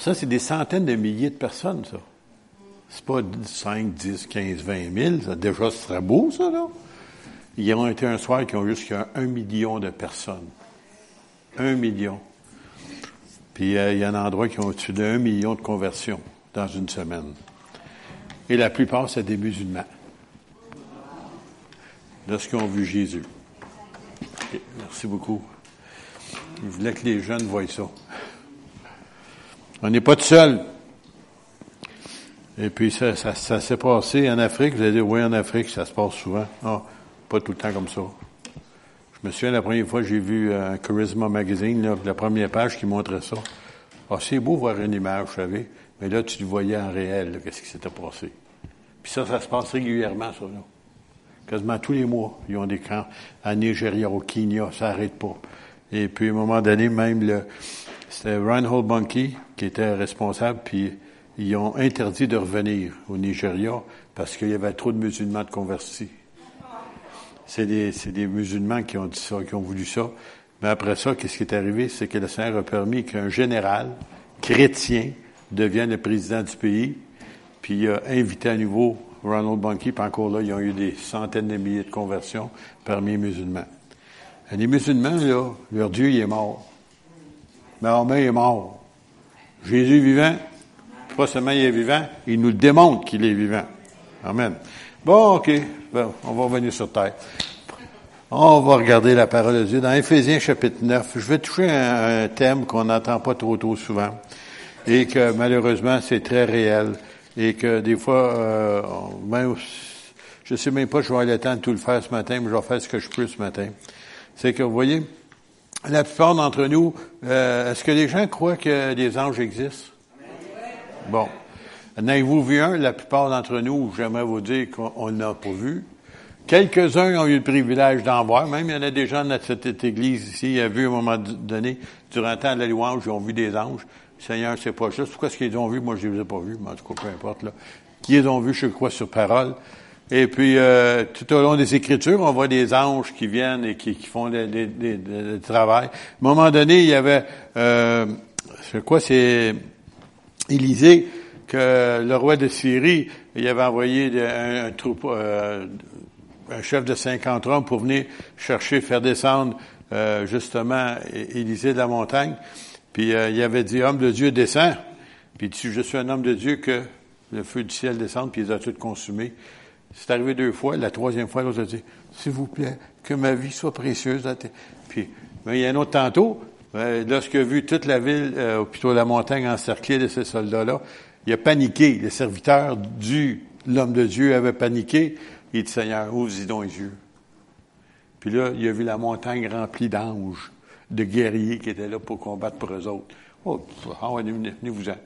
Ça, c'est des centaines de milliers de personnes, ça. C'est pas 5, 10, 15, 20 000. Ça, déjà, ce serait beau, ça, là. Ils ont été un soir qui ont jusqu'à un million de personnes. Un million. Puis euh, il y a un endroit qui ont au-dessus d'un million de conversions dans une semaine. Et la plupart, c'est des musulmans. Lorsqu'ils ont vu Jésus. merci beaucoup. Je voulais que les jeunes voient ça. On n'est pas tout seul. Et puis ça, ça, s'est passé en Afrique. Vous allez dire, oui, en Afrique, ça se passe souvent. Ah, pas tout le temps comme ça. Je me souviens la première fois j'ai vu un Charisma Magazine, la première page qui montrait ça. Ah, c'est beau voir une image, vous savez, mais là, tu le voyais en réel, qu'est-ce qui s'était passé. Puis ça, ça se passe régulièrement, ça, là. Quasiment tous les mois, ils ont des camps à Nigeria, au Kenya, ça n'arrête pas. Et puis, à un moment donné, même, le, c'était Reinhold Bunky qui était responsable, puis ils ont interdit de revenir au Nigeria parce qu'il y avait trop de musulmans de convertis. C'est des, des musulmans qui ont dit ça, qui ont voulu ça. Mais après ça, qu'est-ce qui est arrivé? C'est que le Seigneur a permis qu'un général chrétien devienne le président du pays, puis il a invité à nouveau Ronald Bunky, puis encore là, ils ont eu des centaines de milliers de conversions parmi les musulmans. Et les musulmans, là, leur Dieu, il est mort. Mahomet est mort. Jésus est vivant, pas seulement il est vivant, il nous démontre qu'il est vivant. Amen. Bon, OK, on va revenir sur terre. On va regarder la parole de Dieu dans Éphésiens chapitre 9. Je vais toucher un, un thème qu'on n'entend pas trop trop souvent et que malheureusement c'est très réel et que des fois, euh, même, je sais même pas si je vais avoir le temps de tout le faire ce matin, mais je vais faire ce que je peux ce matin. C'est que vous voyez, la plupart d'entre nous, euh, est-ce que les gens croient que des anges existent? Bon. N'avez-vous vu un? La plupart d'entre nous, j'aimerais vous dire qu'on n'a pas vu? Quelques-uns ont eu le privilège d'en voir. Même il y en a des gens de cette église ici, qui ont vu à un moment donné, durant le temps de la louange, ils ont vu des anges. Seigneur, c'est pas juste. Pourquoi est-ce qu'ils ont vu? Moi, je ne les ai pas vus, mais en tout cas, peu importe. Là. Qui les ont vus, je crois, sur parole. Et puis, euh, tout au long des Écritures, on voit des anges qui viennent et qui, font le travail. À un moment donné, il y avait, euh, je crois, c'est Élisée, que le roi de Syrie, il avait envoyé un, troupeau, euh, un chef de 50 hommes pour venir chercher, faire descendre euh, justement Élisée de la montagne. Puis euh, il avait dit, homme de Dieu, descend. Puis il dit, je suis un homme de Dieu que le feu du ciel descende, puis il les a tous consumés. C'est arrivé deux fois. La troisième fois, l'autre a dit, s'il vous plaît, que ma vie soit précieuse. Puis il y a un autre tantôt, euh, lorsqu'il a vu toute la ville, euh, plutôt la montagne encerclée de ces soldats-là, il a paniqué. Le serviteur du l'homme de Dieu avait paniqué. Il dit, Seigneur, ouvre-y donc les yeux. Puis là, il a vu la montagne remplie d'anges, de guerriers qui étaient là pour combattre pour eux autres. Oh, ah venez-vous-en.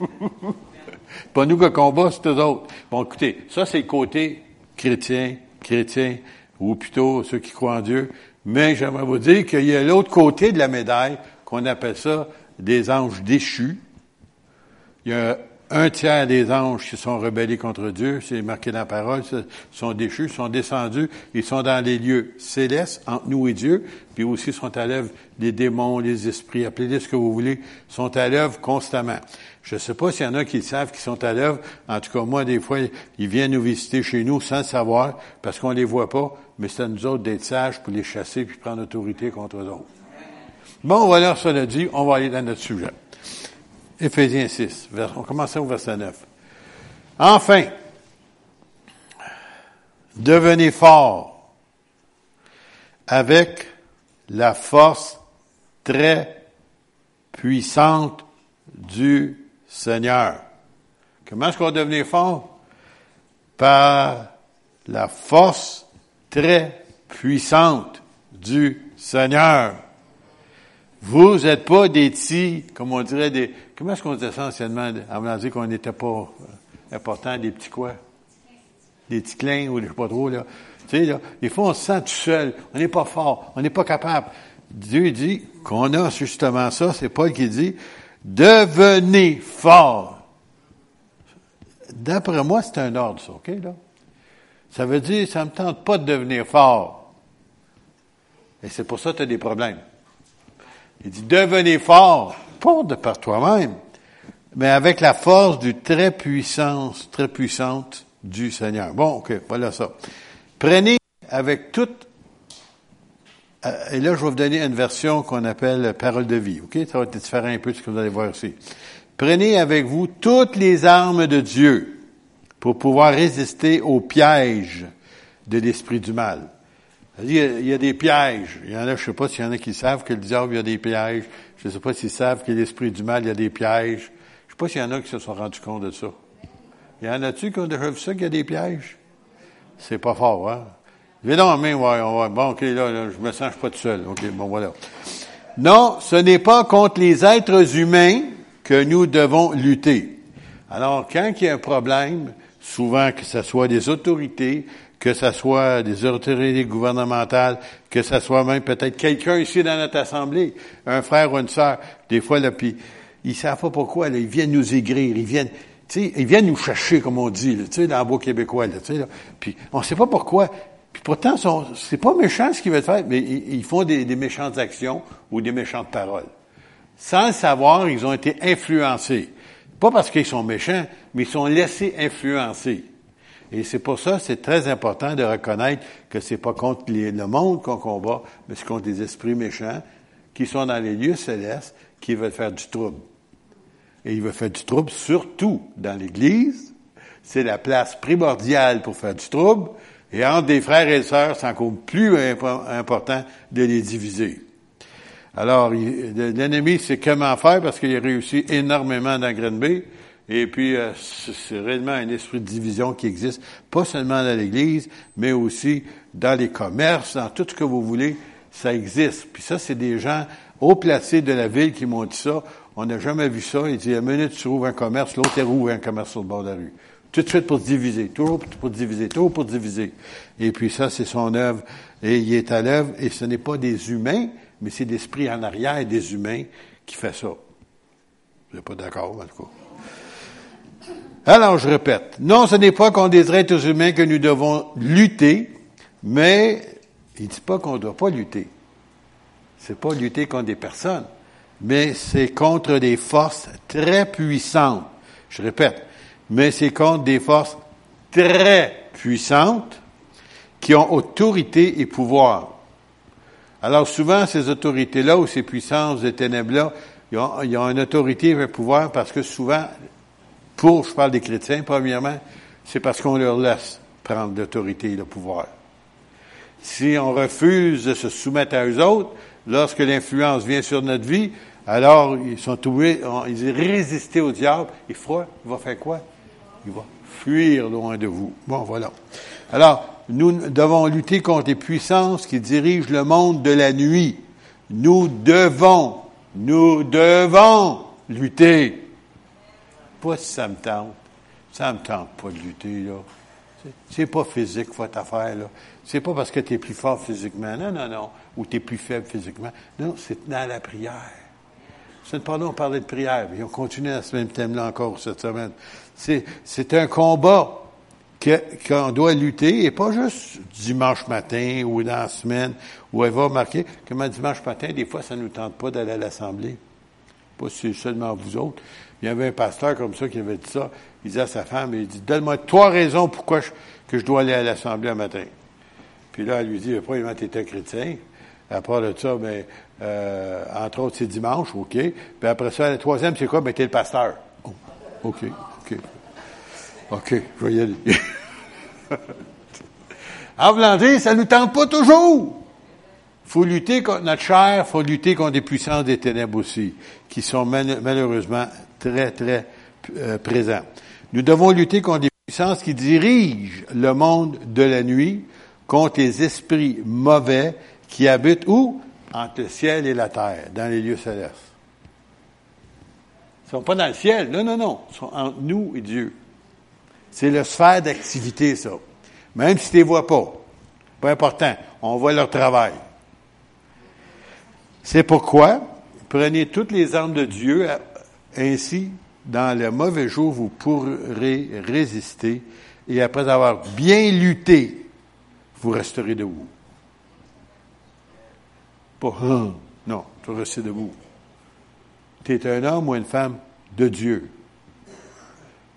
Pas nous qui combat, c'est eux autres. Bon, écoutez, ça, c'est le côté chrétien, chrétien, ou plutôt ceux qui croient en Dieu. Mais j'aimerais vous dire qu'il y a l'autre côté de la médaille, qu'on appelle ça des anges déchus. Il y a un tiers des anges qui sont rebellés contre Dieu, c'est marqué dans la parole, sont déchus, sont descendus, ils sont dans les lieux célestes, entre nous et Dieu, puis aussi sont à l'œuvre des démons, les esprits, appelez-les ce que vous voulez, sont à l'œuvre constamment. Je ne sais pas s'il y en a qui le savent, qui sont à l'œuvre. En tout cas, moi, des fois, ils viennent nous visiter chez nous sans le savoir, parce qu'on les voit pas, mais c'est à nous autres d'être sages pour les chasser puis prendre autorité contre eux. Bon, voilà, cela dit, on va aller dans notre sujet. Éphésiens 6, on commence au verset 9. Enfin, devenez forts avec la force très puissante du Seigneur. Comment est-ce qu'on va devenir fort? Par la force très puissante du Seigneur. Vous n'êtes pas des petits, comme on dirait des, comment est-ce qu'on disait ça anciennement, avant dire qu'on n'était pas euh, important, des petits quoi? Des petits clins ou je sais pas trop, là. Tu sais, là, des fois, on se sent tout seul. On n'est pas fort. On n'est pas capable. Dieu dit qu'on a justement ça. C'est Paul qui dit, devenez fort. D'après moi, c'est un ordre, ça, OK, là? Ça veut dire, ça ne me tente pas de devenir fort. Et c'est pour ça que tu as des problèmes. Il dit, devenez fort, pas de par toi-même. mais avec la force du très puissance, très puissante du Seigneur. Bon, ok, voilà ça. Prenez avec toute, euh, et là je vais vous donner une version qu'on appelle parole de vie, ok? Ça va être différent un peu de ce que vous allez voir ici. Prenez avec vous toutes les armes de Dieu pour pouvoir résister aux pièges de l'esprit du mal. Il y, a, des pièges. Il y en a, je sais pas s'il y en a qui savent que le diable, il y a des pièges. Je ne sais pas s'ils savent que l'esprit du mal, il y a des pièges. Je sais pas s'il y en a qui se sont rendus compte de ça. Il y en a-tu qui ont déjà vu ça, qu'il y a des pièges? C'est pas fort, hein? Viens donc, ouais, ouais. Bon, OK, là, je me sens, pas tout seul. OK, bon, voilà. Non, ce n'est pas contre les êtres humains que nous devons lutter. Alors, quand il y a un problème, souvent que ce soit des autorités, que ce soit des autorités gouvernementales, que ce soit même peut-être quelqu'un ici dans notre assemblée, un frère ou une sœur, des fois, là, puis ils savent pas pourquoi, là, ils viennent nous aigrir, ils viennent, ils viennent nous chercher, comme on dit, sais, dans le beau québécois, là, là, puis on sait pas pourquoi. Puis pourtant, c'est pas méchant ce qu'ils veulent faire, mais ils, font des, des méchantes actions ou des méchantes paroles. Sans le savoir, ils ont été influencés. Pas parce qu'ils sont méchants, mais ils sont laissés influencer. Et c'est pour ça, c'est très important de reconnaître que c'est pas contre le monde qu'on combat, mais c'est contre des esprits méchants qui sont dans les lieux célestes, qui veulent faire du trouble. Et ils veulent faire du trouble surtout dans l'Église. C'est la place primordiale pour faire du trouble. Et entre des frères et sœurs, c'est encore plus important de les diviser. Alors, l'ennemi sait comment faire parce qu'il a réussi énormément dans Green Et puis, euh, c'est réellement un esprit de division qui existe, pas seulement dans l'Église, mais aussi dans les commerces, dans tout ce que vous voulez, ça existe. Puis ça, c'est des gens haut placés de la ville qui m'ont dit ça. On n'a jamais vu ça. Ils disent, à minute, tu rouvres un commerce, l'autre, rouvre un commerce sur le bord de la rue. Tout de suite pour diviser, toujours pour diviser, toujours pour diviser. Et puis ça, c'est son œuvre. Et il est à l'œuvre, et ce n'est pas des humains, mais c'est l'esprit en arrière des humains qui fait ça. Vous n'êtes pas d'accord, en tout cas? Alors, je répète. Non, ce n'est pas contre des êtres humains que nous devons lutter, mais il ne dit pas qu'on ne doit pas lutter. C'est pas lutter contre des personnes, mais c'est contre des forces très puissantes. Je répète, mais c'est contre des forces très puissantes qui ont autorité et pouvoir. Alors souvent, ces autorités-là ou ces puissances des ténèbres-là, ils ont une autorité et un pouvoir parce que souvent, pour, je parle des chrétiens, premièrement, c'est parce qu'on leur laisse prendre l'autorité et le pouvoir. Si on refuse de se soumettre à eux autres, lorsque l'influence vient sur notre vie, alors ils sont trouvés, ils résister au diable. Et froid, il va faire quoi? Il va fuir loin de vous. Bon, voilà. Alors, nous devons lutter contre les puissances qui dirigent le monde de la nuit. Nous devons, nous devons lutter. Pas si ça me tente. Ça me tente pas de lutter, là. C'est pas physique, votre affaire, là. C'est pas parce que tu es plus fort physiquement. Non, non, non. Ou tu es plus faible physiquement. Non, c'est dans la prière. Cette pardon, on parlait de prière. Et on continue à ce même thème-là encore cette semaine. C'est un combat qu'on doit lutter, et pas juste dimanche matin ou dans la semaine, où elle va marquer que dimanche matin, des fois, ça ne nous tente pas d'aller à l'Assemblée. Pas si seulement vous autres. Il y avait un pasteur comme ça qui avait dit ça. Il disait à sa femme, il dit, donne-moi trois raisons pourquoi je, que je dois aller à l'Assemblée un matin. Puis là, elle lui dit, premièrement, tu es un chrétien. Après de ça, ben, euh, entre autres, c'est dimanche, OK. Puis après ça, la troisième, c'est quoi? Ben, t'es le pasteur. Oh, OK, OK. OK, je vais y aller. en dire, ça ne nous tente pas toujours. faut lutter contre notre chair, faut lutter contre des puissances des ténèbres aussi, qui sont malheureusement très, très euh, présents. Nous devons lutter contre des puissances qui dirigent le monde de la nuit, contre les esprits mauvais qui habitent où? Entre le ciel et la terre, dans les lieux célestes. Ils ne sont pas dans le ciel, non, non, non. Ils sont entre nous et Dieu. C'est le sphère d'activité, ça. Même si tu ne les vois pas. Pas important. On voit leur travail. C'est pourquoi, prenez toutes les armes de Dieu, ainsi, dans le mauvais jour, vous pourrez résister, et après avoir bien lutté, vous resterez debout. Pas, non, tu restes debout. Tu es un homme ou une femme de Dieu.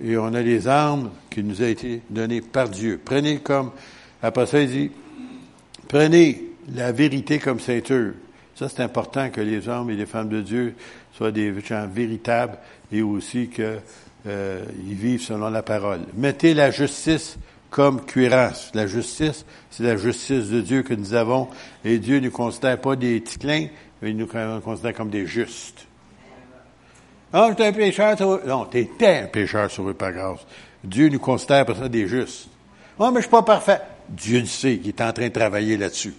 et on a les armes qui nous ont été données par Dieu. Prenez comme, après ça, il dit, prenez la vérité comme ceinture. Ça, c'est important que les hommes et les femmes de Dieu soient des gens véritables et aussi qu'ils euh, vivent selon la parole. Mettez la justice comme cuirasse. La justice, c'est la justice de Dieu que nous avons. Et Dieu ne nous considère pas des ticlins, mais il nous considère comme des justes. Ah, j'étais un pécheur sauvé. Non, t'étais un pécheur sauvé par grâce. Dieu nous considère pour ça des justes. Ah, mais je suis pas parfait. Dieu le sait, il est en train de travailler là-dessus.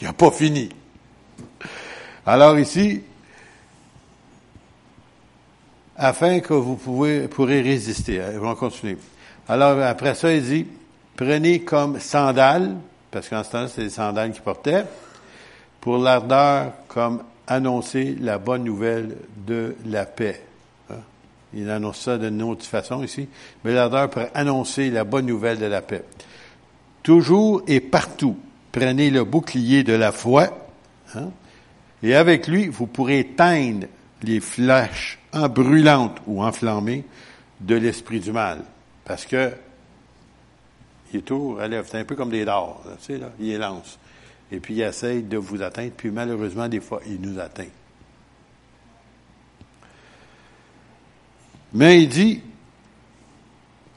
Il n'a pas fini. Alors ici, afin que vous pouvez, pourrez résister. On va continuer. Alors, après ça, il dit, prenez comme sandales, parce qu'en ce temps-là, c'est des sandales qu'il portait, pour l'ardeur comme annoncer la bonne nouvelle de la paix. Hein? Il annonce ça d'une autre façon ici, mais l'ardeur pour annoncer la bonne nouvelle de la paix. Toujours et partout, prenez le bouclier de la foi, hein? Et avec lui, vous pourrez éteindre les flèches en brûlantes ou enflammées de l'esprit du mal. Parce que il est tout relève. C'est un peu comme des dards, tu sais, là. Il les lance. Et puis il essaye de vous atteindre, puis malheureusement, des fois, il nous atteint. Mais il dit,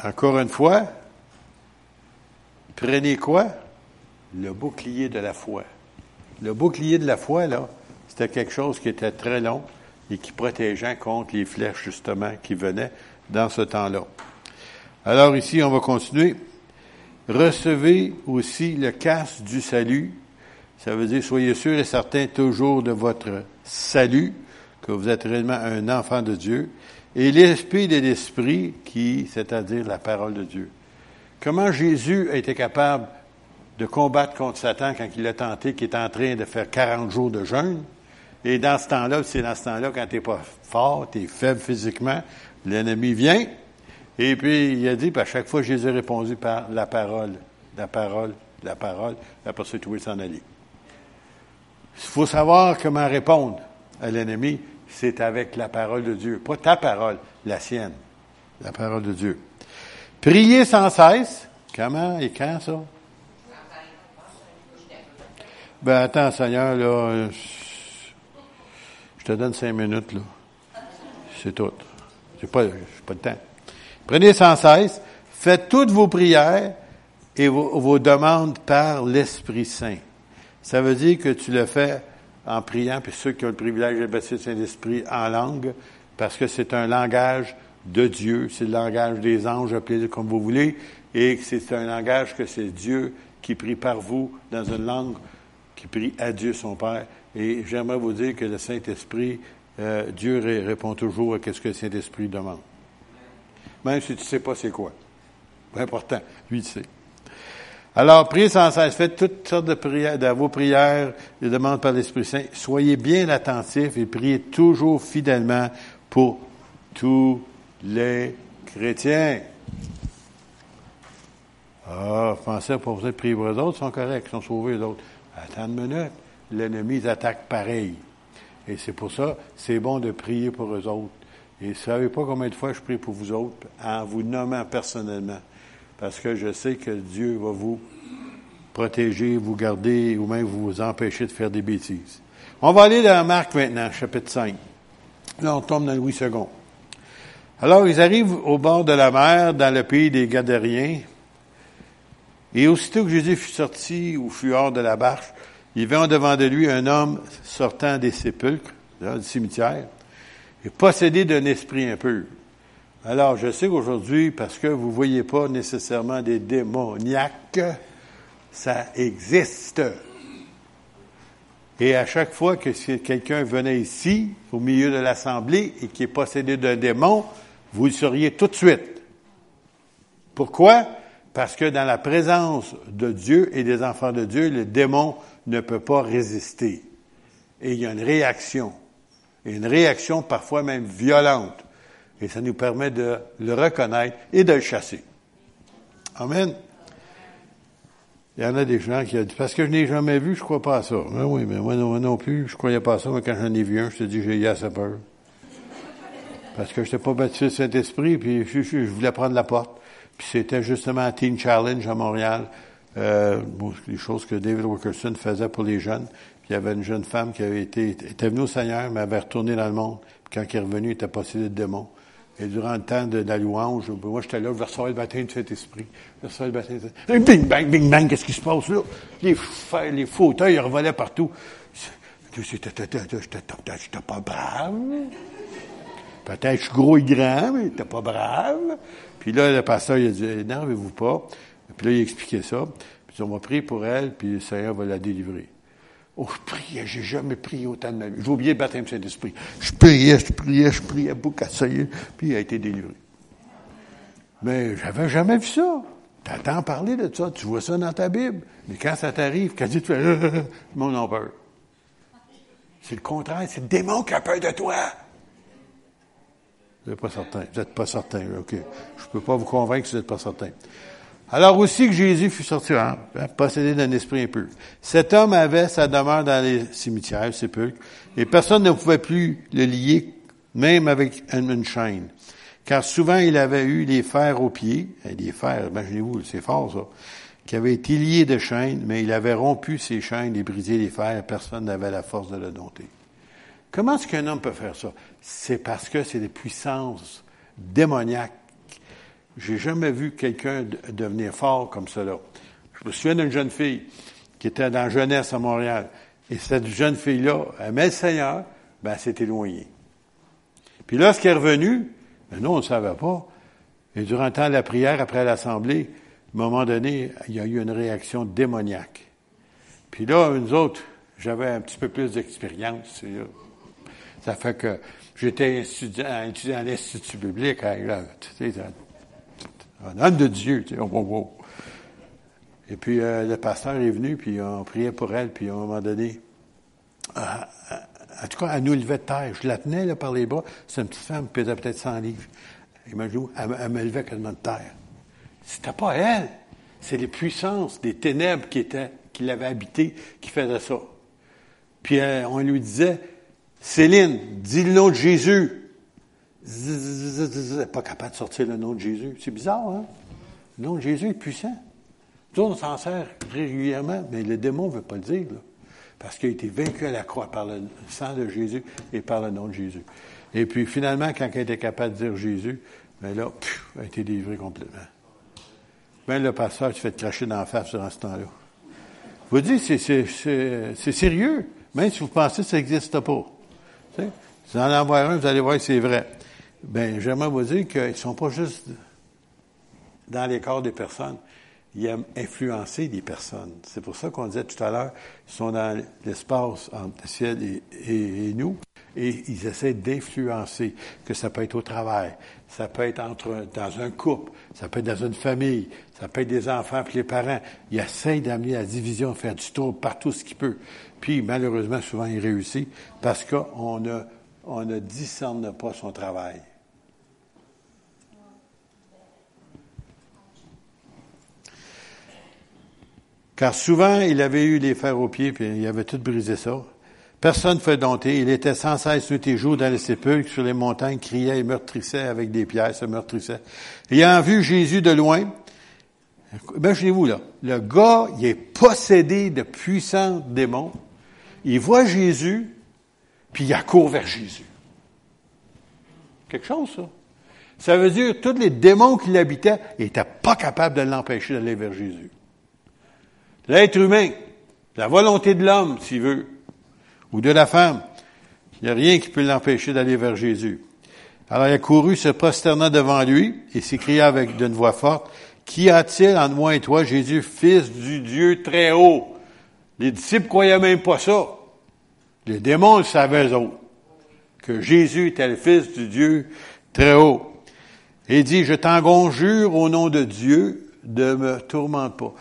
encore une fois, prenez quoi? Le bouclier de la foi. Le bouclier de la foi, là, c'était quelque chose qui était très long et qui protégeait contre les flèches, justement, qui venaient dans ce temps-là. Alors ici, on va continuer. Recevez aussi le casse du salut. Ça veut dire, soyez sûr et certain toujours de votre salut, que vous êtes réellement un enfant de Dieu, et l'esprit de l'esprit qui, c'est-à-dire la parole de Dieu. Comment Jésus a été capable de combattre contre Satan quand il l'a tenté, qui est en train de faire 40 jours de jeûne? Et dans ce temps-là, c'est dans ce temps-là, quand tu n'es pas fort, tu es faible physiquement, l'ennemi vient, et puis, il a dit, puis à chaque fois, Jésus a répondu par la parole, la parole, la parole. Après ça, tout s'en aller. Il faut savoir comment répondre à l'ennemi. C'est avec la parole de Dieu. Pas ta parole, la sienne. La parole de Dieu. Priez sans cesse. Comment et quand ça? Ben, attends, Seigneur, là, te donne cinq minutes, là. C'est tout. J'ai pas, pas de temps. Prenez sans cesse, faites toutes vos prières et vos, demandes par l'Esprit Saint. Ça veut dire que tu le fais en priant, puis ceux qui ont le privilège de baptiser le Saint-Esprit en langue, parce que c'est un langage de Dieu, c'est le langage des anges, appelez-le comme vous voulez, et c'est un langage que c'est Dieu qui prie par vous dans une langue qui prie à Dieu son Père. Et j'aimerais vous dire que le Saint-Esprit, euh, Dieu répond toujours à ce que le Saint-Esprit demande même si tu ne sais pas c'est quoi. C'est important, lui il sait. Alors, priez sans cesse, faites toutes sortes de prières, de vos prières, les demandes par l'Esprit Saint. Soyez bien attentifs et priez toujours fidèlement pour tous les chrétiens. Ah, pensez pas vous de prier pour eux autres, ils sont corrects, ils sont sauvés, eux autres. Attends une minute. L'ennemi attaque pareil. Et c'est pour ça, c'est bon de prier pour eux autres. Et vous savez pas combien de fois je prie pour vous autres en vous nommant personnellement. Parce que je sais que Dieu va vous protéger, vous garder ou même vous empêcher de faire des bêtises. On va aller dans Marc maintenant, chapitre 5. Là, on tombe dans Louis II. Alors, ils arrivent au bord de la mer, dans le pays des Gadériens. Et aussitôt que Jésus fut sorti ou fut hors de la barque, il vit devant de lui un homme sortant des sépulcres, du cimetière, et possédé d'un esprit impur. Alors, je sais qu'aujourd'hui, parce que vous ne voyez pas nécessairement des démoniaques, ça existe. Et à chaque fois que quelqu'un venait ici, au milieu de l'assemblée, et qui est possédé d'un démon, vous le sauriez tout de suite. Pourquoi? Parce que dans la présence de Dieu et des enfants de Dieu, le démon ne peut pas résister. Et il y a une réaction et une réaction parfois même violente. Et ça nous permet de le reconnaître et de le chasser. Amen. Il y en a des gens qui ont dit, parce que je n'ai jamais vu, je crois pas à ça. Ben oui, mais moi non, plus, je croyais pas à ça, mais quand j'en ai vu un, je te dis, j'ai eu assez peur. Parce que je n'étais pas baptisé Saint-Esprit, puis je, voulais prendre la porte. Puis c'était justement un Teen Challenge à Montréal. Euh, les choses que David Wilkerson faisait pour les jeunes. Puis il y avait une jeune femme qui avait été, était venue au Seigneur, mais avait retourné dans le monde. Puis quand il est revenu, il était possédé de démons. Et durant le temps de, la louange, moi j'étais là, je vais recevoir le baptême du Saint-Esprit. Je le baptême du Saint-Esprit. Bing, bang, bing, bang, qu'est-ce qui se passe là? Les, fauteuils ils revolaient partout. J'étais pas brave. Peut-être je suis gros et grand, mais t'es pas brave. Puis là, le pasteur, il a dit, énervez-vous pas. Puis là, il expliquait ça. Puis on va prier pour elle, puis le Seigneur va la délivrer. Oh, je priais, j'ai jamais prié autant de ma vie. J'ai oublié le baptême Saint-Esprit. Je priais, je priais, je priais beaucoup à ça, puis il a été délivré. Mais j'avais jamais vu ça. Tu entends parler de ça, tu vois ça dans ta Bible. Mais quand ça t'arrive, quand tu fais, le monde a peur. C'est le contraire, c'est le démon qui a peur de toi. Vous n'êtes pas certain. Vous n'êtes pas certain, OK. Je ne peux pas vous convaincre que vous n'êtes pas certain. Alors aussi que Jésus fut sorti, hein, possédé d'un esprit impur. Cet homme avait sa demeure dans les cimetières, sépulcres, et personne ne pouvait plus le lier, même avec une, chaîne. Car souvent il avait eu les fers aux pieds, les fers, imaginez-vous, c'est fort ça, qui avaient été liés de chaînes, mais il avait rompu ces chaînes et brisé les fers, personne n'avait la force de le dompter. Comment est-ce qu'un homme peut faire ça? C'est parce que c'est des puissances démoniaques j'ai jamais vu quelqu'un devenir fort comme cela. Je me souviens d'une jeune fille qui était dans la jeunesse à Montréal. Et cette jeune fille-là, met le Seigneur, ben, elle s'est éloignée. Puis lorsqu'elle est revenue, ben, nous, on ne savait pas. Et durant le temps de la prière, après l'Assemblée, à un moment donné, il y a eu une réaction démoniaque. Puis là, nous autres, j'avais un petit peu plus d'expérience. Ça fait que j'étais étudiant, à l'Institut biblique. Là, tu sais, un homme de Dieu, tu sais, oh, oh, oh. Et puis euh, le pasteur est venu, puis on priait pour elle, puis à un moment donné, euh, euh, en tout cas, elle nous levait de terre. Je la tenais là, par les bras. C'est une petite femme pesait peut-être 100 livres. Imaginez-vous, elle, elle, me levait quasiment de terre. C'était pas elle. C'est les puissances des ténèbres qui étaient, qui l'avaient habité, qui faisaient ça. Puis on lui disait, Céline, dis le nom de Jésus pas capable de sortir le nom de Jésus. C'est bizarre, hein? Le nom de Jésus est puissant. Nous, on s'en sert régulièrement, mais le démon ne veut pas le dire, parce qu'il a été vaincu à la croix par le sang de Jésus et par le nom de Jésus. Et puis, finalement, quand il était capable de dire Jésus, ben là, il a été délivré complètement. Ben, le pasteur, tu fais te cracher dans la face durant ce temps-là. Vous dites, c'est sérieux, même si vous pensez que ça n'existe pas. Vous en envoie un, vous allez voir que c'est vrai. Ben, j'aimerais vous dire qu'ils ne sont pas juste dans les corps des personnes. Ils aiment influencer des personnes. C'est pour ça qu'on disait tout à l'heure, ils sont dans l'espace entre le ciel et, nous, et ils essaient d'influencer, que ça peut être au travail, ça peut être entre, dans un couple, ça peut être dans une famille, ça peut être des enfants et les parents. Ils essayent d'amener la division, faire du tour partout ce qu'ils peuvent. Puis, malheureusement, souvent, ils réussissent parce qu'on ne, on ne discerne pas son travail. Car souvent, il avait eu les fers aux pieds, puis il avait tout brisé ça. Personne ne fait dompter. Il était sans cesse nuit et jour dans les sépulcres, sur les montagnes, criait et meurtrissait avec des pierres, se meurtrissait. Ayant vu Jésus de loin, imaginez-vous là, le gars, il est possédé de puissants démons. Il voit Jésus, puis il accourt vers Jésus. Quelque chose, ça. Ça veut dire que tous les démons qui l'habitaient, il n'était pas capable de l'empêcher d'aller vers Jésus. L'être humain, la volonté de l'homme, s'il veut, ou de la femme, il n'y a rien qui peut l'empêcher d'aller vers Jésus. Alors il a couru, se prosternant devant lui, et s'écria avec d'une voix forte, Qu'y a-t-il entre moi et toi, Jésus, fils du Dieu très haut? Les disciples croyaient même pas ça. Les démons le savaient eux que Jésus était le fils du Dieu très haut. Et dit, je t'en conjure au nom de Dieu, de me tourmente pas.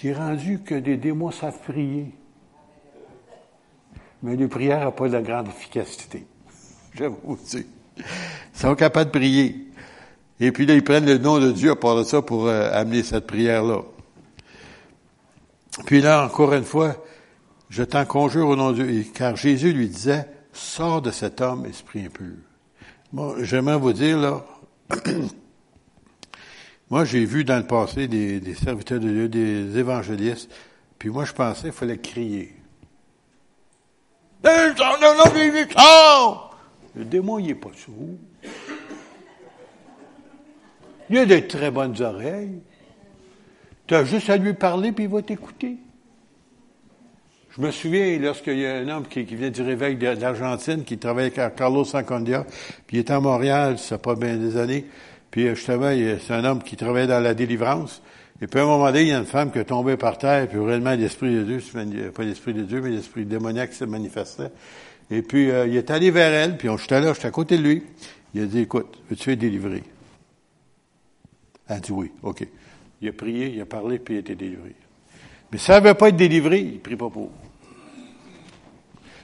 C'est rendu que des démons savent prier. Mais les prières n'ont pas de grande efficacité. Je vous dire. Ils sont capables de prier. Et puis là, ils prennent le nom de Dieu à part de ça pour euh, amener cette prière-là. Puis là, encore une fois, je t'en conjure au nom de Dieu, car Jésus lui disait, sors de cet homme, esprit impur. Bon, j'aimerais vous dire, là, moi, j'ai vu dans le passé des, des, serviteurs de Dieu, des évangélistes, puis moi, je pensais qu'il fallait crier. Le démon, il n'est pas sourd. Il a de très bonnes oreilles. Tu as juste à lui parler, puis il va t'écouter. Je me souviens, lorsqu'il y a un homme qui, vient du réveil d'Argentine, qui travaille avec Carlos Sancondia, puis il est à Montréal, ça pas bien des années, puis euh, justement, c'est un homme qui travaillait dans la délivrance, et puis à un moment donné, il y a une femme qui est tombée par terre, puis réellement l'Esprit de Dieu, pas l'Esprit de Dieu, mais l'Esprit démoniaque se manifestait. Et puis, euh, il est allé vers elle, puis on, j'étais là, j'étais à côté de lui. Il a dit, écoute, veux-tu être délivré? Elle a dit oui, OK. Il a prié, il a parlé, puis il a été délivré. Mais ça ne veut pas être délivré, il ne prie pas pour.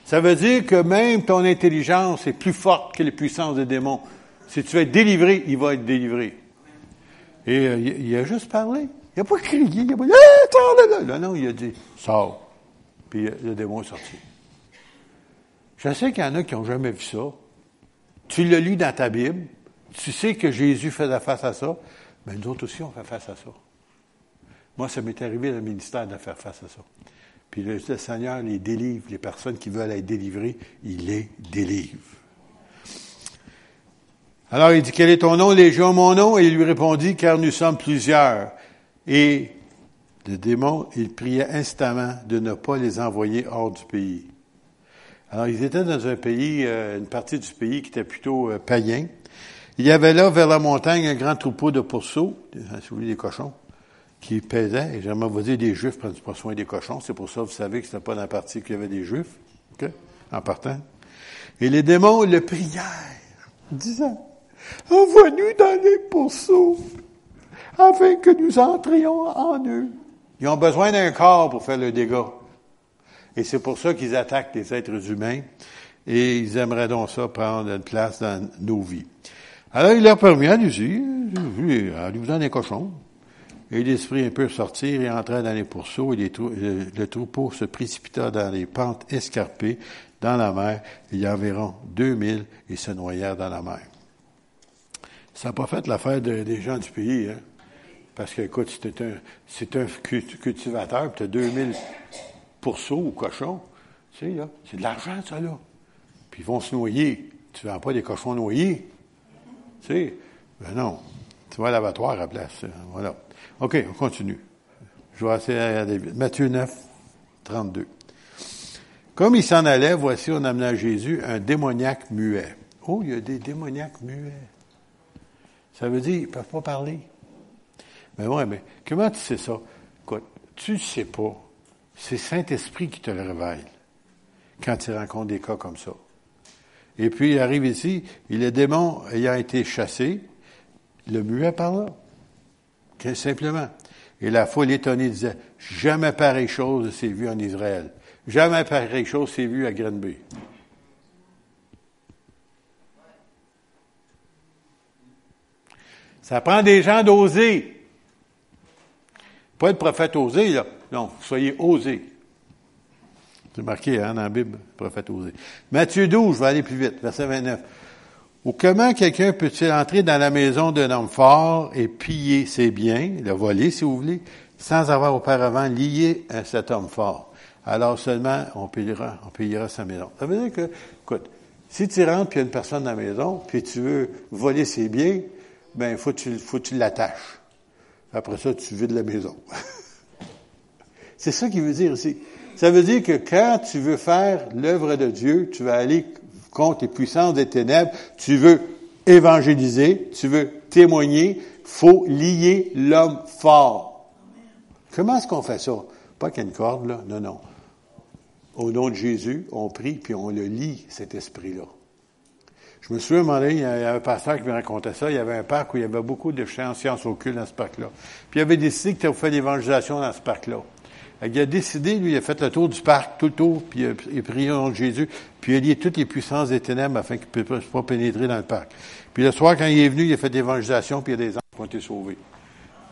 Ça veut dire que même ton intelligence est plus forte que les puissances des démons. Si tu être délivré, il va être délivré. Et euh, il, a juste parlé. Il n'a pas crié, il n'a pas dit, ah, là, non, il a dit, sors. Puis euh, le démon est sorti. Je sais qu'il y en a qui n'ont jamais vu ça. Tu l'as lu dans ta Bible. Tu sais que Jésus faisait face à ça. Mais nous autres aussi, on fait face à ça. Moi, ça m'est arrivé dans le ministère de faire face à ça. Puis le, Seigneur les délivre, les personnes qui veulent être délivrées, il les délivre. Alors il dit, quel est ton nom, Légion, mon nom? Et il lui répondit, car nous sommes plusieurs. Et le démon, il priait instamment de ne pas les envoyer hors du pays. Alors ils étaient dans un pays, euh, une partie du pays qui était plutôt euh, païen. Il y avait là, vers la montagne, un grand troupeau de pourceaux, si vous voulez, des cochons, qui paisaient. Et j'aimerais vous dire, des Juifs prennent pas soin des cochons. C'est pour ça, vous savez que c'était pas dans la partie qu'il y avait des Juifs, en partant. Et les démons le prièrent, disant, envoie-nous dans les pourceaux, afin que nous entrions en eux. Ils ont besoin d'un corps pour faire le dégât. Et c'est pour ça qu'ils attaquent les êtres humains. Et ils aimeraient donc ça prendre une place dans nos vies. Alors, il leur permis, allez-y, allez-vous dans les cochons. Et l'esprit un peu sortir et entrer dans les pourceaux, et le, troupeau se précipita dans les pentes escarpées dans la mer. Il y a environ 2000 et se noyèrent dans la mer. Ça n'a pas fait l'affaire des gens du pays, hein? Parce que, écoute, c'est un, un cultivateur, puis tu as 2000 pourceaux ou cochons. Tu sais, là, c'est de l'argent, ça, là. Puis ils vont se noyer. Tu ne vends pas des cochons noyés. Tu sais, ben non. Tu vas à l'abattoir à la place. Voilà. OK, on continue. Je vais essayer à Matthieu 9, 32. Comme il s'en allait, voici, on amena à Jésus un démoniaque muet. Oh, il y a des démoniaques muets. Ça veut dire, ils ne peuvent pas parler. Mais ouais, mais comment tu sais ça? Écoute, tu ne sais pas. C'est Saint-Esprit qui te le révèle quand tu rencontres des cas comme ça. Et puis, il arrive ici, et le démon ayant été chassé, le muet par là. Simplement. Et la foule étonnée disait, jamais pareille chose s'est vue en Israël. Jamais pareille chose s'est vue à Grenby. Ça prend des gens d'oser. Pas le prophète osé, là. Non, soyez osés. C'est marqué hein, dans la Bible, prophète osé. Matthieu 12, je vais aller plus vite, verset 29. Ou comment quelqu'un peut-il entrer dans la maison d'un homme fort et piller ses biens, le voler si vous voulez, sans avoir auparavant lié à cet homme fort? Alors seulement on payera, on payera sa maison. Ça veut dire que, écoute, si tu rentres puis il y a une personne dans la maison, puis tu veux voler ses biens, ben faut tu, faut que tu l'attaches. Après ça, tu vides la maison. C'est ça qu'il veut dire ici. Ça veut dire que quand tu veux faire l'œuvre de Dieu, tu vas aller contre les puissances des ténèbres, tu veux évangéliser, tu veux témoigner, faut lier l'homme fort. Comment est-ce qu'on fait ça? Pas qu'il y ait une corde, là. Non, non. Au nom de Jésus, on prie, puis on le lie, cet esprit-là. Je me souviens, donné, il y a un pasteur qui me racontait ça. Il y avait un parc où il y avait beaucoup de sciences occultes dans ce parc-là. Puis il avait décidé qu'il allait faire l'évangélisation dans ce parc-là. Il a décidé, lui, il a fait le tour du parc, tout le tour, puis il a prié au nom de Jésus, puis il a lié toutes les puissances des ténèbres afin qu'il ne puisse pas pénétrer dans le parc. Puis le soir, quand il est venu, il a fait l'évangélisation, puis il y a des gens qui ont été sauvés.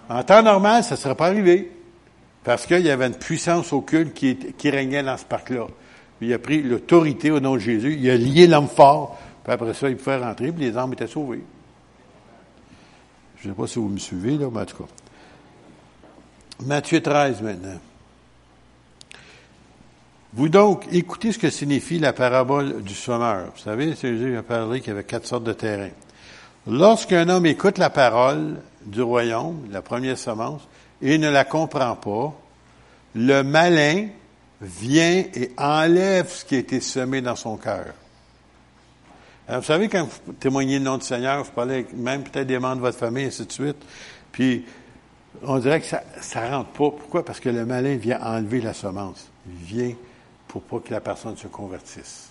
En temps normal, ça ne serait pas arrivé, parce qu'il y avait une puissance occulte qui, qui régnait dans ce parc-là. Il a pris l'autorité au nom de Jésus, il a lié l'homme fort Puis après ça, il pouvait rentrer, puis les âmes étaient sauvées. Je ne sais pas si vous me suivez, là, mais en tout cas. Matthieu 13 maintenant. Vous donc, écoutez ce que signifie la parabole du sommeur. Vous savez, Jésus a parlé qu'il y avait quatre sortes de terrains. Lorsqu'un homme écoute la parole du royaume, la première semence, et ne la comprend pas, le malin vient et enlève ce qui a été semé dans son cœur. Vous savez, quand vous témoignez le nom du Seigneur, vous parlez même peut-être des membres de votre famille, et ainsi de suite, puis on dirait que ça ne rentre pas. Pourquoi? Parce que le malin vient enlever la semence. Il vient pour pas que la personne se convertisse.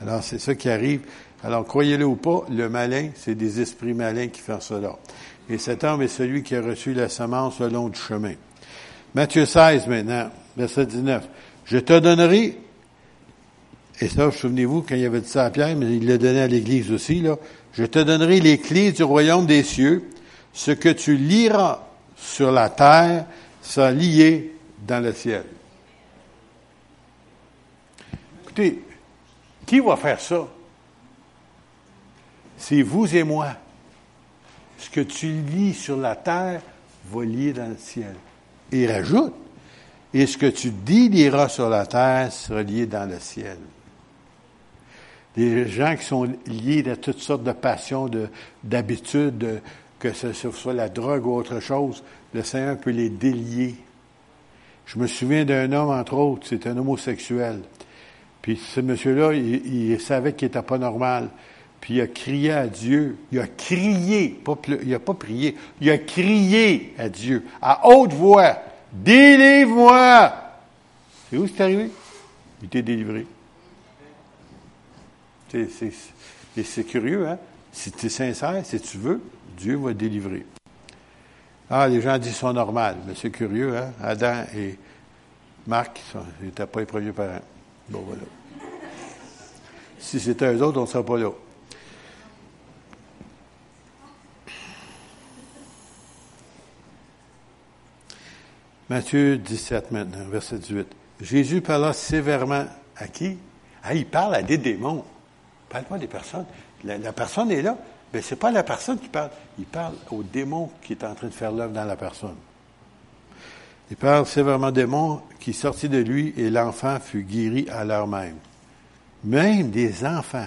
Alors, c'est ça qui arrive. Alors, croyez-le ou pas, le malin, c'est des esprits malins qui font cela. Et cet homme est celui qui a reçu la semence le long du chemin. Matthieu 16 maintenant, verset 19. Je te donnerai, et ça, souvenez-vous, quand il avait dit ça à Pierre, mais il l'a donné à l'Église aussi, là, je te donnerai les clés du royaume des cieux. Ce que tu liras sur la terre sera lié dans le ciel. Écoutez, qui va faire ça? C'est vous et moi. Ce que tu lis sur la terre va lier dans le ciel. Et il rajoute, et ce que tu délieras sur la terre sera lié dans le ciel. Des gens qui sont liés à toutes sortes de passions, d'habitudes, que ce soit la drogue ou autre chose, le Seigneur peut les délier. Je me souviens d'un homme, entre autres, c'est un homosexuel. Puis ce monsieur-là, il, savait qu'il n'était pas normal. Puis il a crié à Dieu. Il a crié, pas il n'a pas prié. Il a crié à Dieu, à haute voix. Délivre-moi! C'est où c'est arrivé? Il était délivré. C'est curieux, hein? Si tu es sincère, si tu veux, Dieu va délivrer. Ah, les gens disent qu'ils sont normaux, mais c'est curieux, hein? Adam et Marc, n'étaient pas les premiers parents. Bon, voilà. Si c'était eux autres, on ne serait pas là. Matthieu 17 maintenant, verset 18. Jésus parla sévèrement à qui? Ah, il parle à des démons. Il parle pas des personnes. La, personne est là, mais c'est pas la personne qui parle. Il parle au démon qui est en train de faire l'œuvre dans la personne. Il parle sévèrement démon qui sortit de lui et l'enfant fut guéri à l'heure même. Même des enfants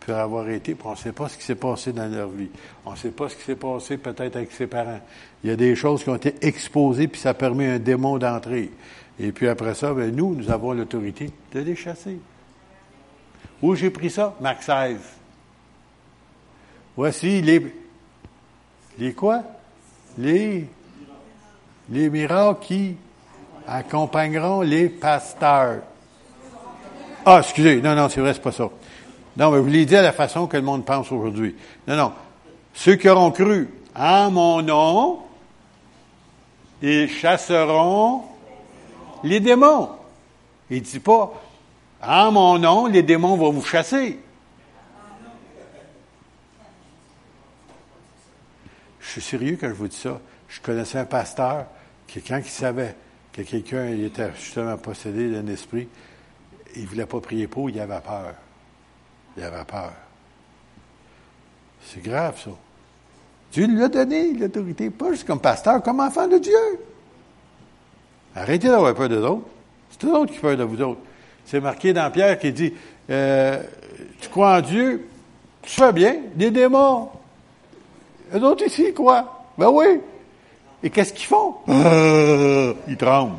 peuvent avoir été, on ne sait pas ce qui s'est passé dans leur vie. On ne sait pas ce qui s'est passé peut-être avec ses parents. Il y a des choses qui ont été exposées, puis ça permet un démon d'entrer. Et puis après ça, ben, nous, nous avons l'autorité de les chasser. Où j'ai pris ça? Marc 16. Voici les... Les quoi? Les les miracles qui accompagneront les pasteurs. Ah, excusez, non, non, c'est vrai, c'est pas ça. Non, mais vous l'avez dit à la façon que le monde pense aujourd'hui. Non, non. Ceux qui auront cru en mon nom, ils chasseront les démons. Il dit pas, en mon nom, les démons vont vous chasser. Je suis sérieux quand je vous dis ça. Je connaissais un pasteur Quelqu'un qui savait que quelqu'un était justement possédé d'un esprit, il ne voulait pas prier pour, il avait peur. Il avait peur. C'est grave, ça. Dieu lui a donné l'autorité, pas juste comme pasteur, comme enfant de Dieu. Arrêtez d'avoir peur des autres. C'est eux autres qui peur de vous autres. C'est marqué dans Pierre qui dit euh, Tu crois en Dieu, tu fais bien, des démons. Eux autres ici ils croient. Ben oui. Et qu'est-ce qu'ils font? Euh, ils tremblent.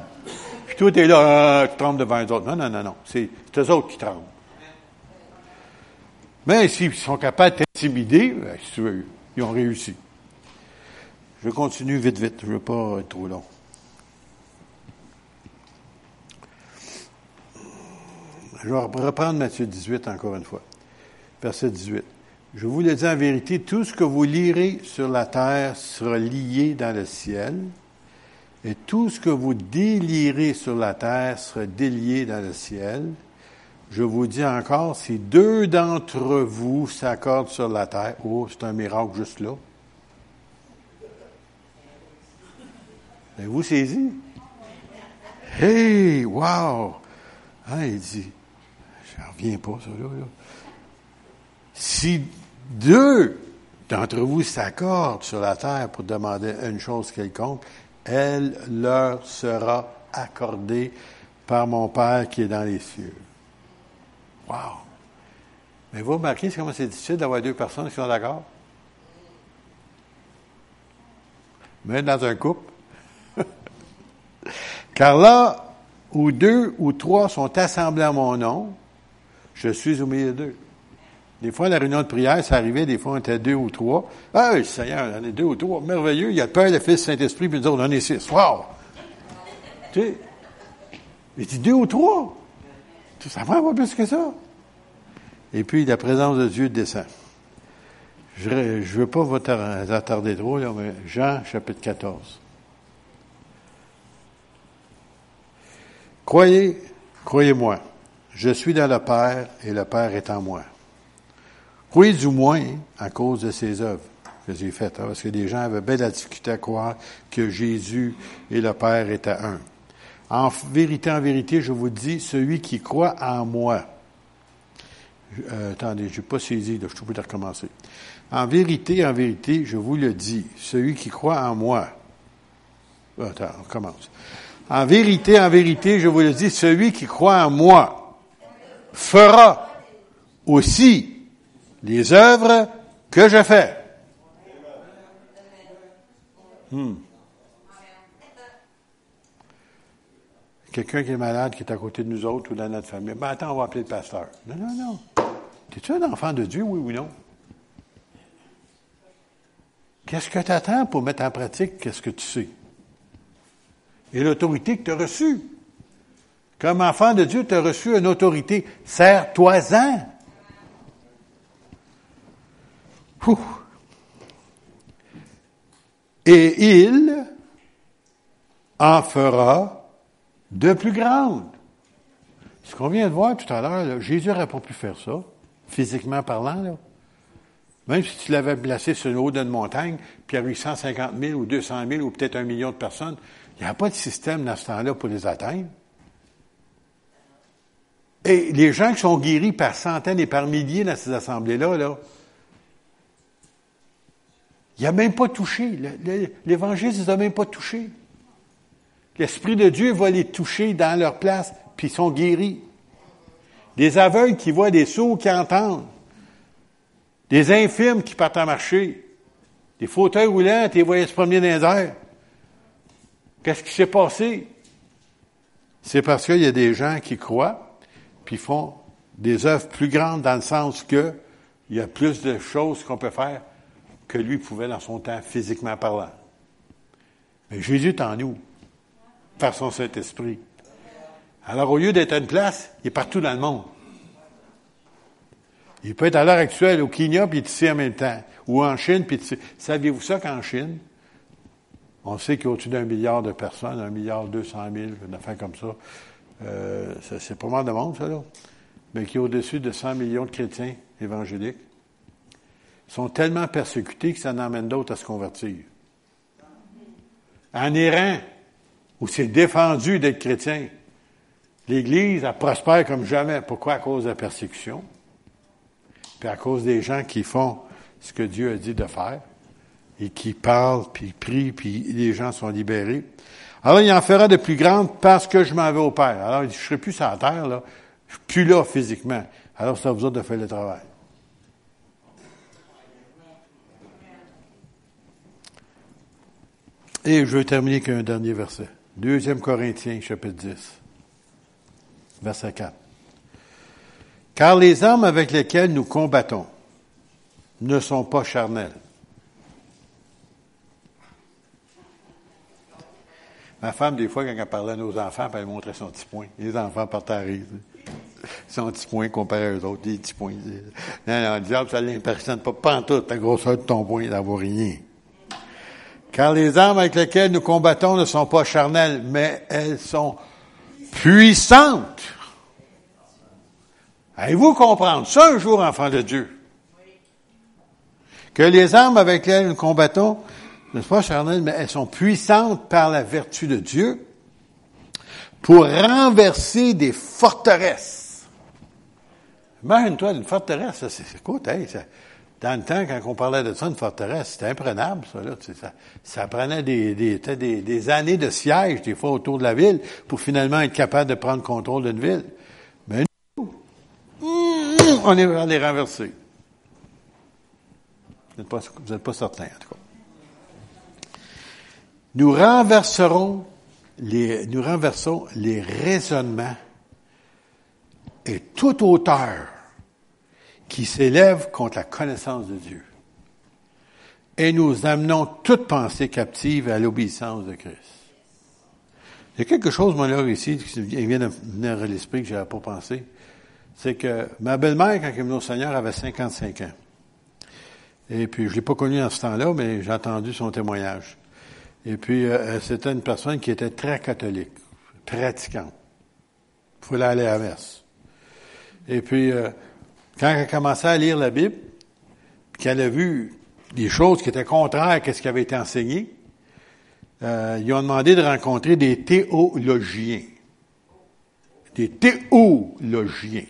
Puis toi, es là, euh, tu trembles devant les autres. Non, non, non, non. C'est eux autres qui tremblent. Mais s'ils sont capables d'intimider, ben, si tu veux, ils ont réussi. Je continue vite, vite. Je ne veux pas être trop long. Je vais reprendre Matthieu 18 encore une fois. Verset 18. Je vous le dis en vérité, tout ce que vous lirez sur la terre sera lié dans le ciel, et tout ce que vous délirez sur la terre sera délié dans le ciel. Je vous dis encore, si deux d'entre vous s'accordent sur la terre, oh, c'est un miracle juste là. Avez-vous saisi? Hey, wow! Hein, il dit, je reviens pas, ça là. Si deux d'entre vous s'accordent sur la terre pour demander une chose quelconque, elle leur sera accordée par mon Père qui est dans les cieux. Wow! Mais vous remarquez comment c'est difficile d'avoir deux personnes qui sont d'accord? Même dans un couple. Car là où deux ou trois sont assemblés à mon nom, je suis au milieu d'eux. Des fois, la réunion de prière, ça arrivait, des fois, on était deux ou trois. Ah, oui, Seigneur, on est deux ou trois. Merveilleux. Il y a le Père, le Fils, Saint-Esprit, puis nous autres, on est six. Wow! tu sais, il dit deux ou trois. Ça prend pas plus que ça. Et puis, la présence de Dieu descend. Je ne veux pas vous attarder trop, mais Jean, chapitre 14. Croyez, croyez-moi, je suis dans le Père et le Père est en moi. Croyez du moins à cause de ses œuvres que j'ai faites, hein, parce que des gens avaient belle la difficulté à croire que Jésus et le Père étaient un. En vérité, en vérité, je vous dis, celui qui croit en moi. Euh, attendez, je n'ai pas saisi, je suis obligé de recommencer. En vérité, en vérité, je vous le dis, celui qui croit en moi. Attends, on commence. En vérité, en vérité, je vous le dis, celui qui croit en moi fera aussi les œuvres que je fais. Hmm. Quelqu'un qui est malade, qui est à côté de nous autres ou dans notre famille. Ben attends, on va appeler le pasteur. Non, non, non. Es-tu un enfant de Dieu, oui ou non? Qu'est-ce que tu attends pour mettre en pratique qu'est-ce que tu sais? Et l'autorité que tu as reçue. Comme enfant de Dieu, tu as reçu une autorité. Sers-toi-en. Et il en fera de plus grandes. Ce qu'on vient de voir tout à l'heure, Jésus n'aurait pas pu faire ça, physiquement parlant. Même si tu l'avais placé sur le haut d'une montagne, puis il y avait 150 000 ou 200 000 ou peut-être un million de personnes, il n'y a pas de système dans ce temps-là pour les atteindre. Et les gens qui sont guéris par centaines et par milliers dans ces assemblées-là, là, il même pas touché. L'Évangile ne les a même pas touchés. L'Esprit de Dieu va les toucher dans leur place, puis ils sont guéris. Des aveugles qui voient, des sourds qui entendent, des infirmes qui partent à marcher, des fauteuils roulants, qui voyaient se promener les. Qu'est-ce qui s'est passé? C'est parce qu'il y a des gens qui croient, puis font des œuvres plus grandes dans le sens que il y a plus de choses qu'on peut faire que lui pouvait dans son temps, physiquement parlant. Mais Jésus est en nous, par son Saint-Esprit. Alors, au lieu d'être à une place, il est partout dans le monde. Il peut être à l'heure actuelle au Kenya, puis ici en même temps. Ou en Chine, puis Saviez-vous ça qu'en Chine, on sait qu'il y a au-dessus d'un milliard de personnes, un milliard deux cent mille, une affaire comme ça. Euh, c'est pas mal de monde, ça, là. Mais qu'il y a au-dessus de 100 millions de chrétiens évangéliques. Sont tellement persécutés que ça en amène d'autres à se convertir. En Iran, où c'est défendu d'être chrétien, l'Église, elle prospère comme jamais. Pourquoi? À cause de la persécution. Puis à cause des gens qui font ce que Dieu a dit de faire et qui parle, puis prie, puis les gens sont libérés. Alors, il en fera de plus grandes parce que je m'en vais au Père. Alors, je ne serai plus sur la terre, là. Je suis plus là physiquement. Alors, à vous autres de faire le travail. Et je vais terminer avec un dernier verset. Deuxième Corinthiens, chapitre 10, verset 4. Car les armes avec lesquelles nous combattons ne sont pas charnelles, Ma femme, des fois, quand elle parlait à nos enfants, elle montrait son petit point. Les enfants partaient à rire. Son petit point comparé aux autres, des petits points. Non, non, le diable, ça l'impressionne pas. Tout, la grosseur de ton point d'avoir rien. Car les armes avec lesquelles nous combattons ne sont pas charnelles, mais elles sont puissantes. Allez-vous comprendre ça un jour, enfant de Dieu? Que les armes avec lesquelles nous combattons n'est-ce pas, charnelles, mais elles sont puissantes par la vertu de Dieu pour renverser des forteresses. Imagine-toi, une forteresse, c'est, écoute, hey, ça, dans le temps, quand on parlait de ça, une forteresse, c'était imprenable, ça, là. Ça, ça prenait des, des, des, années de siège, des fois, autour de la ville, pour finalement être capable de prendre contrôle d'une ville. Mais nous, on est allé renverser. Vous n'êtes pas, vous pas certain, en tout cas. Nous renverserons les, nous renversons les raisonnements et toute hauteur qui s'élève contre la connaissance de Dieu. Et nous amenons toute pensée captive à l'obéissance de Christ. Il y a quelque chose, moi, là, ici, qui vient de venir à l'esprit que je n'avais pas pensé. C'est que ma belle-mère, quand elle est venue au Seigneur, avait 55 ans. Et puis, je l'ai pas connue en ce temps-là, mais j'ai entendu son témoignage. Et puis, euh, c'était une personne qui était très catholique, pratiquante. Il fallait aller à la messe. Et puis, euh, quand elle a commencé à lire la Bible, qu'elle a vu des choses qui étaient contraires à ce qui avait été enseigné, euh, ils ont demandé de rencontrer des théologiens. Des théologiens.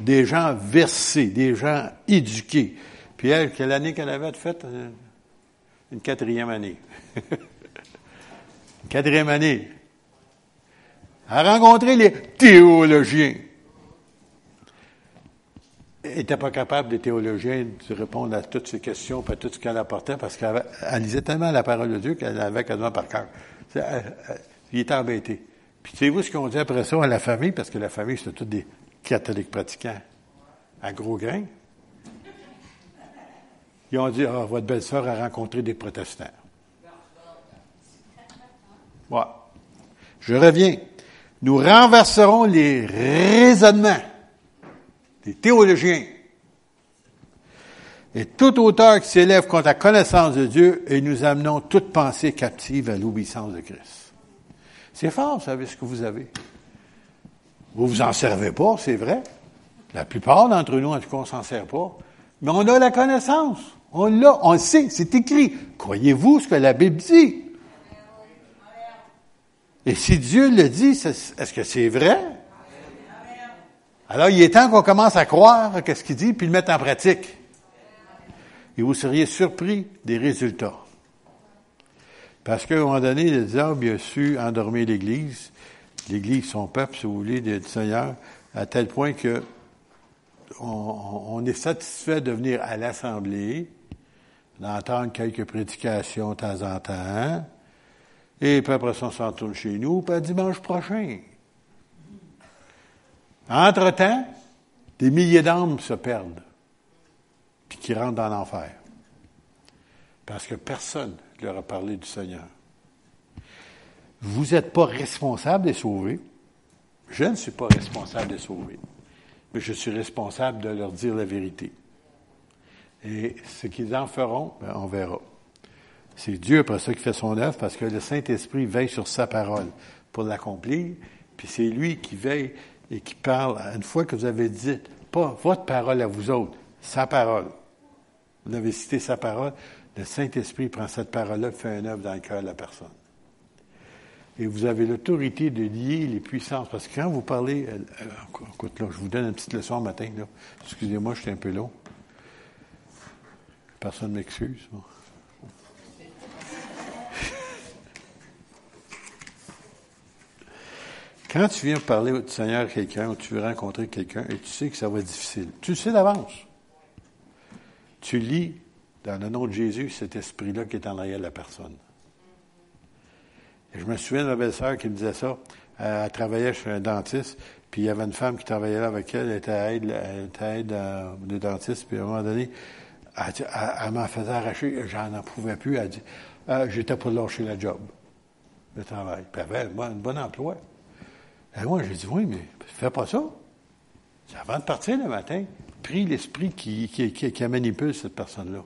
Des gens versés, des gens éduqués. Puis elle, quelle année qu'elle avait faite? Euh, une quatrième année. une quatrième année. Elle a rencontré les théologiens n'était pas capable, des théologiens, de répondre à toutes ces questions, pas tout ce qu'elle apportait, parce qu'elle lisait tellement la parole de Dieu qu'elle avait quasiment par cœur. Il était embêté. Puis, savez-vous ce qu'on dit après ça à la famille? Parce que la famille, c'était tous des catholiques pratiquants à gros grains. Ils ont dit, ah, votre belle-sœur a rencontré des protestants. Voilà. Je reviens. Nous renverserons les raisonnements des théologiens. Et tout auteur qui s'élève contre la connaissance de Dieu, et nous amenons toute pensée captive à l'obéissance de Christ. C'est fort, vous savez ce que vous avez. Vous vous en servez pas, c'est vrai. La plupart d'entre nous, en tout cas, on s'en sert pas. Mais on a la connaissance. On l'a, on le sait, c'est écrit. Croyez-vous ce que la Bible dit? Et si Dieu le dit, est-ce que c'est vrai? Alors, il est temps qu'on commence à croire ce qu'il dit, puis le mettre en pratique. Et vous seriez surpris des résultats. Parce qu'à un moment donné, les hommes a su endormir l'Église, l'Église, son peuple, si vous voulez, du Seigneur, à tel point que on, est satisfait de venir à l'Assemblée, d'entendre quelques prédications de temps en temps, et puis après ça, on s'en tourne chez nous, puis dimanche prochain. Entre-temps, des milliers d'âmes se perdent, puis qui rentrent dans l'enfer. Parce que personne ne leur a parlé du Seigneur. Vous n'êtes pas responsable des sauver. Je ne suis pas responsable des sauver. Mais je suis responsable de leur dire la vérité. Et ce qu'ils en feront, ben, on verra. C'est Dieu après ça qui fait son œuvre parce que le Saint-Esprit veille sur sa parole pour l'accomplir. Puis c'est lui qui veille et qui parle, une fois que vous avez dit, pas votre parole à vous autres, sa parole. Vous avez cité sa parole, le Saint-Esprit prend cette parole-là et fait un œuvre dans le cœur de la personne. Et vous avez l'autorité de lier les puissances. Parce que quand vous parlez, euh, euh, écoute, là, je vous donne une petite leçon matin, là. Excusez-moi, je suis un peu long. Personne ne m'excuse. Quand tu viens parler du Seigneur à quelqu'un ou tu veux rencontrer quelqu'un et tu sais que ça va être difficile, tu le sais d'avance. Tu lis dans le nom de Jésus cet esprit-là qui est en arrière de la personne. Et je me souviens de ma belle-sœur qui me disait ça. Elle, travaillait chez un dentiste, puis il y avait une femme qui travaillait là avec elle, elle était aide, aide euh, de dentiste, puis à un moment donné, elle, m'en faisait arracher, j'en en pouvais plus. Elle dit, ah, j'étais pour lâcher la job, le travail. Puis elle avait un bon emploi. Et moi, j'ai dit, oui, mais fais pas ça. Avant de partir le matin, prie l'esprit qui, qui, qui, manipule cette personne-là.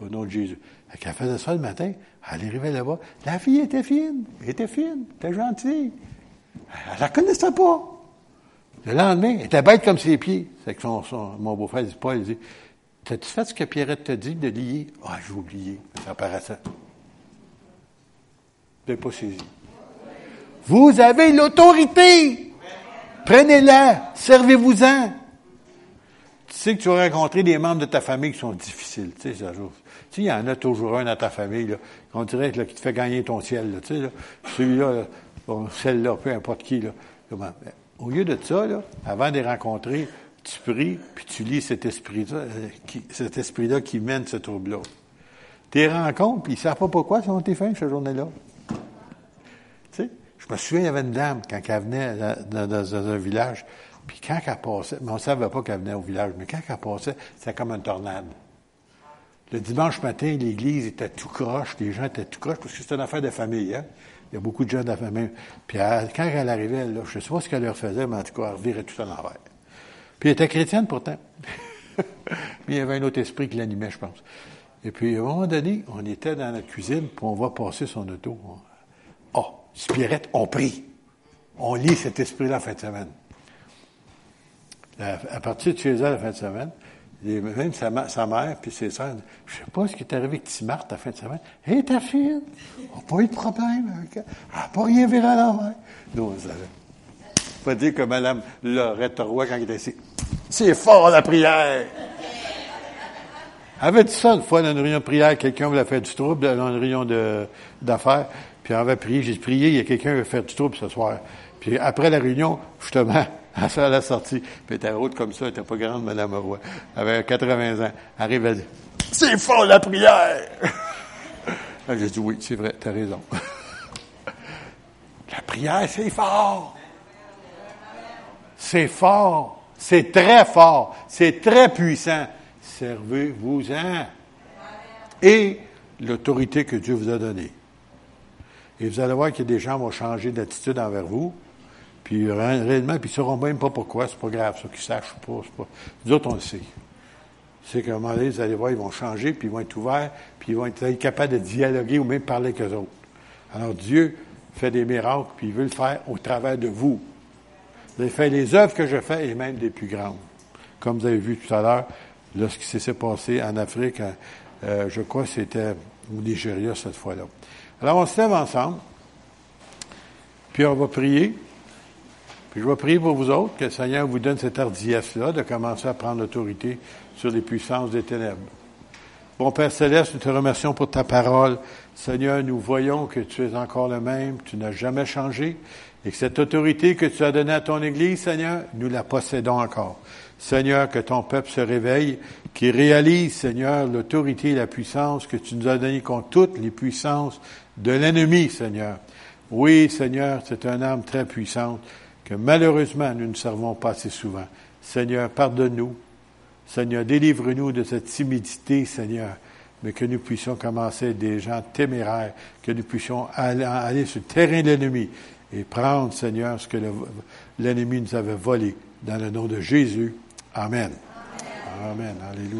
Au nom de Jésus. Elle faisait ça le matin, elle arrivait là-bas. La fille était fine, elle était fine, elle était gentille. Elle la connaissait pas. Le lendemain, elle était bête comme ses pieds. C'est que son, mon beau-frère dit pas, il dit, T'as-tu fait ce que Pierrette t'a dit de lier? Ah, j'ai oublié. Ça paraissait. Je pas saisi. Vous avez l'autorité. Prenez-la. Servez-vous-en. tu sais que tu vas rencontrer des membres de ta famille qui sont difficiles. Tu sais, ça Tu il y en a toujours un dans ta famille, là, qu'on dirait là, qui te fait gagner ton ciel. Tu sais, là, celui-là, celle-là, peu importe qui. Là, ben, au lieu de ça, là, avant de les rencontrer, tu pries, puis tu lis cet esprit-là, euh, qui, cet esprit-là qui mène ce trouble-là. Tes rencontres, puis ils ne savent pas pourquoi, ça ont été faits, cette journée-là. Tu sais, je me souviens, il y avait une dame, quand elle venait dans un village, puis quand elle passait, mais on ne savait pas qu'elle venait au village, mais quand elle passait, c'était comme une tornade. Le dimanche matin, l'église était tout croche, les gens étaient tout croche, parce que c'était une affaire de famille, hein. Il y a beaucoup de gens de la famille. Puis quand elle arrivait, là, je ne sais pas ce qu'elle leur faisait, mais en tout cas, elle revirait tout à l'envers. Puis elle était chrétienne pourtant. mais il y avait un autre esprit qui l'animait, je pense. Et puis, à un moment donné, on était dans la cuisine, puis on va passer son auto. Oh, Spirette, on prie. On lit cet esprit-là la fin de semaine à partir de chez elle la fin de semaine, même sa, mère puis ses soeurs, je sais pas ce qui est arrivé avec Timarte la fin de semaine. Hé, ta fille, on n'a pas eu de problème. Elle n'a pas rien viré à l'envers. Nous, on savait. Pas dire que Mme Lorette Roy, quand elle était ici, c'est fort la prière. Avait dit ça une fois dans une réunion de prière, quelqu'un voulait faire du trouble dans une réunion d'affaires, puis elle avait prié, j'ai prié, il y a quelqu'un qui veut faire du trouble ce soir. Puis après la réunion, justement, à ça, elle a sorti. Puis elle était haute comme ça, elle était pas grande, Madame Roy. Elle avait 80 ans. Elle arrive, elle dit, c'est fort la prière! J'ai dit, oui, c'est vrai, tu as raison. la prière, c'est fort. C'est fort. C'est très fort. C'est très puissant. Servez-vous-en. Et l'autorité que Dieu vous a donnée. Et vous allez voir que des gens vont changer d'attitude envers vous. Puis réellement, puis ils ne sauront même pas pourquoi, c'est pas grave, ça, qu'ils sachent pas, pas. Nous autres, on le sait. C'est qu'à un moment donné, vous allez voir, ils vont changer, puis ils vont être ouverts, puis ils vont être capables de dialoguer ou même parler avec eux autres. Alors Dieu fait des miracles, puis il veut le faire au travers de vous. Les œuvres que je fais, et même des plus grandes. Comme vous avez vu tout à l'heure, lorsqu'il s'est passé en Afrique, euh, je crois que c'était au Nigeria cette fois-là. Alors on se lève ensemble, puis on va prier. Puis je vais prier pour vous autres que le Seigneur vous donne cette hardiesse-là de commencer à prendre l'autorité sur les puissances des ténèbres. Bon Père Céleste, nous te remercions pour ta parole. Seigneur, nous voyons que tu es encore le même, tu n'as jamais changé, et que cette autorité que tu as donnée à ton Église, Seigneur, nous la possédons encore. Seigneur, que ton peuple se réveille, qui réalise, Seigneur, l'autorité et la puissance que tu nous as donnée contre toutes les puissances de l'ennemi, Seigneur. Oui, Seigneur, c'est un âme très puissante que malheureusement nous ne servons pas assez souvent. Seigneur, pardonne-nous. Seigneur, délivre-nous de cette timidité, Seigneur, mais que nous puissions commencer des gens téméraires, que nous puissions aller, sur le terrain de l'ennemi et prendre, Seigneur, ce que l'ennemi nous avait volé. Dans le nom de Jésus. Amen. Amen. Alléluia.